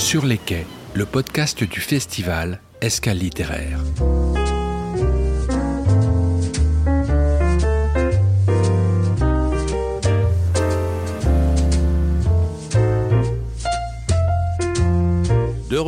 Sur les quais, le podcast du festival Escale littéraire.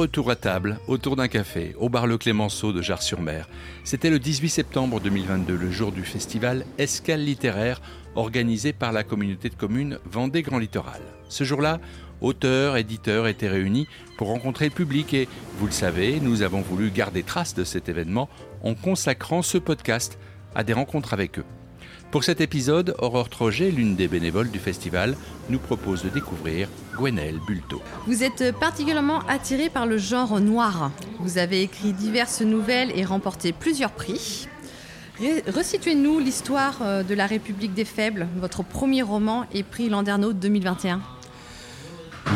Retour à table, autour d'un café, au bar Le Clémenceau de Jars-sur-Mer. C'était le 18 septembre 2022, le jour du festival Escale littéraire, organisé par la communauté de communes Vendée Grand Littoral. Ce jour-là, auteurs, éditeurs étaient réunis pour rencontrer le public et, vous le savez, nous avons voulu garder trace de cet événement en consacrant ce podcast à des rencontres avec eux. Pour cet épisode, Aurore Troget, l'une des bénévoles du festival, nous propose de découvrir Gwenelle Bulto. Vous êtes particulièrement attiré par le genre noir. Vous avez écrit diverses nouvelles et remporté plusieurs prix. Resituez-nous l'histoire euh, de la République des Faibles, votre premier roman et prix Landerneau 2021.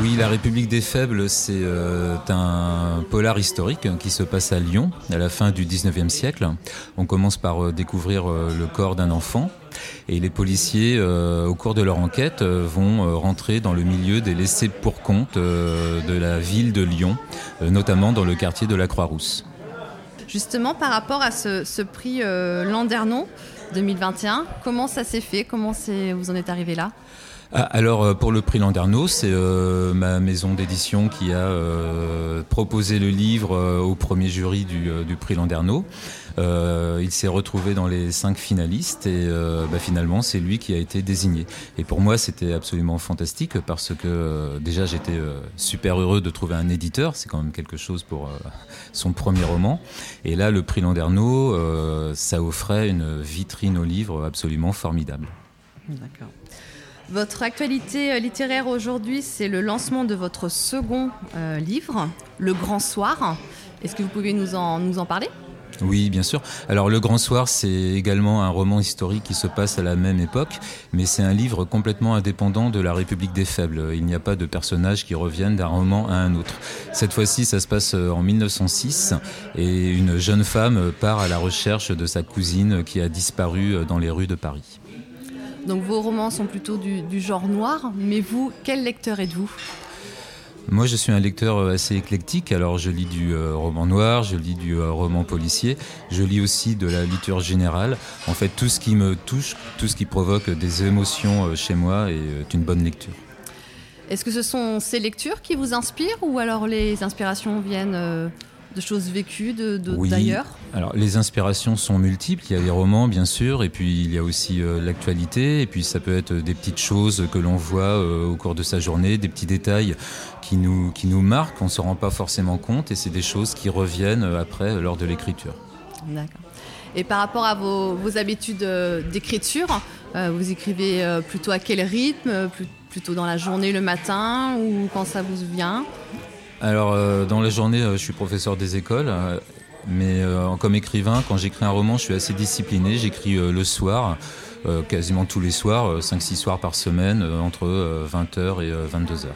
Oui, La République des Faibles, c'est euh, un polar historique qui se passe à Lyon à la fin du 19e siècle. On commence par euh, découvrir euh, le corps d'un enfant et les policiers, au cours de leur enquête, vont rentrer dans le milieu des laissés pour compte de la ville de Lyon, notamment dans le quartier de la Croix-Rousse. Justement, par rapport à ce, prix Landernon 2021, comment ça s'est fait? Comment vous en êtes arrivé là? Ah, alors euh, pour le prix Landerneau, c'est euh, ma maison d'édition qui a euh, proposé le livre au premier jury du, prix Landerneau. il s'est retrouvé dans les cinq finalistes et bah, finalement c'est lui qui a été désigné. Et pour moi c'était absolument fantastique parce que déjà j'étais super heureux de trouver un éditeur, c'est quand même quelque chose pour son premier roman. Et là le prix Landerneau, ça offrait une vitrine au livre absolument formidable. D'accord. Votre actualité euh, littéraire aujourd'hui, c'est le lancement de votre second euh, livre, Le Grand Soir. Est-ce que vous pouvez nous en, nous en parler? Oui, bien sûr. Alors Le Grand Soir, c'est également un roman historique qui se passe à la même époque, mais c'est un livre complètement indépendant de la République des Faibles. Il n'y a pas de personnages qui reviennent d'un roman à un autre. Cette fois-ci, ça se passe euh, en 1906 et une jeune femme part à la recherche de sa cousine qui a disparu dans les rues de Paris. Donc vos romans sont plutôt du, genre noir, mais vous, quel lecteur êtes-vous? Moi, je suis un lecteur euh, assez éclectique. Alors, je lis du euh, roman noir, je lis du euh, roman policier, je lis aussi de la littérature générale. En fait, tout ce qui me touche, tout ce qui provoque des émotions chez moi est une bonne lecture. Est-ce que ce sont ces lectures qui vous inspirent ou alors les inspirations viennent de choses vécues d'ailleurs? Alors les inspirations sont multiples. Il y a les romans bien sûr, et puis il y a aussi euh, l'actualité, et puis ça peut être des petites choses que l'on voit euh, au cours de sa journée, des petits détails qui nous, qui nous marquent, on ne se rend pas forcément compte, et c'est des choses qui reviennent euh, après lors de l'écriture. D'accord. Et par rapport à vos, vos habitudes d'écriture, vous écrivez plutôt à quel rythme Plutôt dans la journée, le matin, ou quand ça vous vient? Alors, euh, dans la journée, euh, je suis professeur des écoles. Euh, mais comme écrivain, quand j'écris un roman, je suis assez discipliné. J'écris le soir, quasiment tous les soirs, 5-6 soirs par semaine, entre 20h et 22h.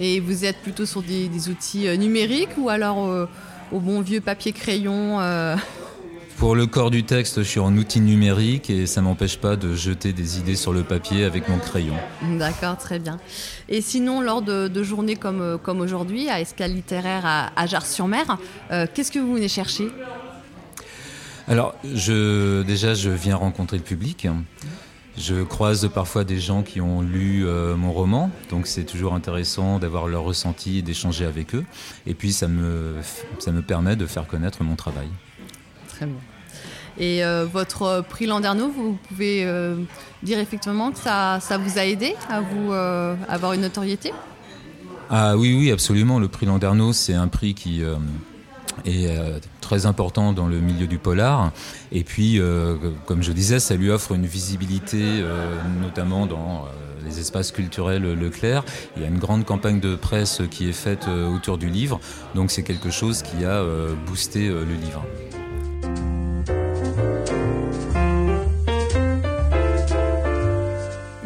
Et vous êtes plutôt sur des, des outils numériques ou alors au bon vieux papier-crayon pour le corps du texte, je suis en outil numérique et ça m'empêche pas de jeter des idées sur le papier avec mon crayon. D'accord, très bien. Et sinon, lors de, journées comme, euh, comme aujourd'hui, à Escale littéraire à, à Jars-sur-Mer, euh, qu'est-ce que vous venez chercher? Alors, je, déjà, je viens rencontrer le public. Je croise parfois des gens qui ont lu euh, mon roman, donc c'est toujours intéressant d'avoir leur ressenti et d'échanger avec eux. Et puis ça me, ça me permet de faire connaître mon travail. Très. Et euh, votre prix Landerneau, vous pouvez euh, dire effectivement que ça, ça, vous a aidé à vous euh, avoir une notoriété? Ah oui, oui, absolument. Le prix Landerneau, c'est un prix qui est très important dans le milieu du polar. Et puis, comme je disais, ça lui offre une visibilité, notamment dans les espaces culturels Leclerc. Il y a une grande campagne de presse qui est faite autour du livre. Donc c'est quelque chose qui a boosté le livre.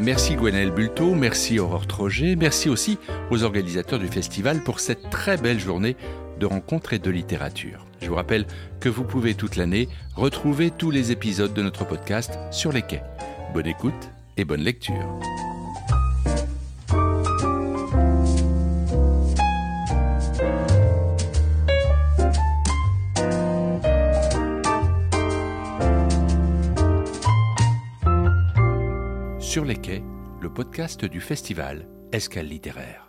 Merci Gwenaëlle Bulto, merci Aurore Troget, merci aussi aux organisateurs du festival pour cette très belle journée de rencontres et de littérature. Je vous rappelle que vous pouvez toute l'année retrouver tous les épisodes de notre podcast sur les quais. Bonne écoute et bonne lecture. Sur les quais, le podcast du festival Escale littéraire.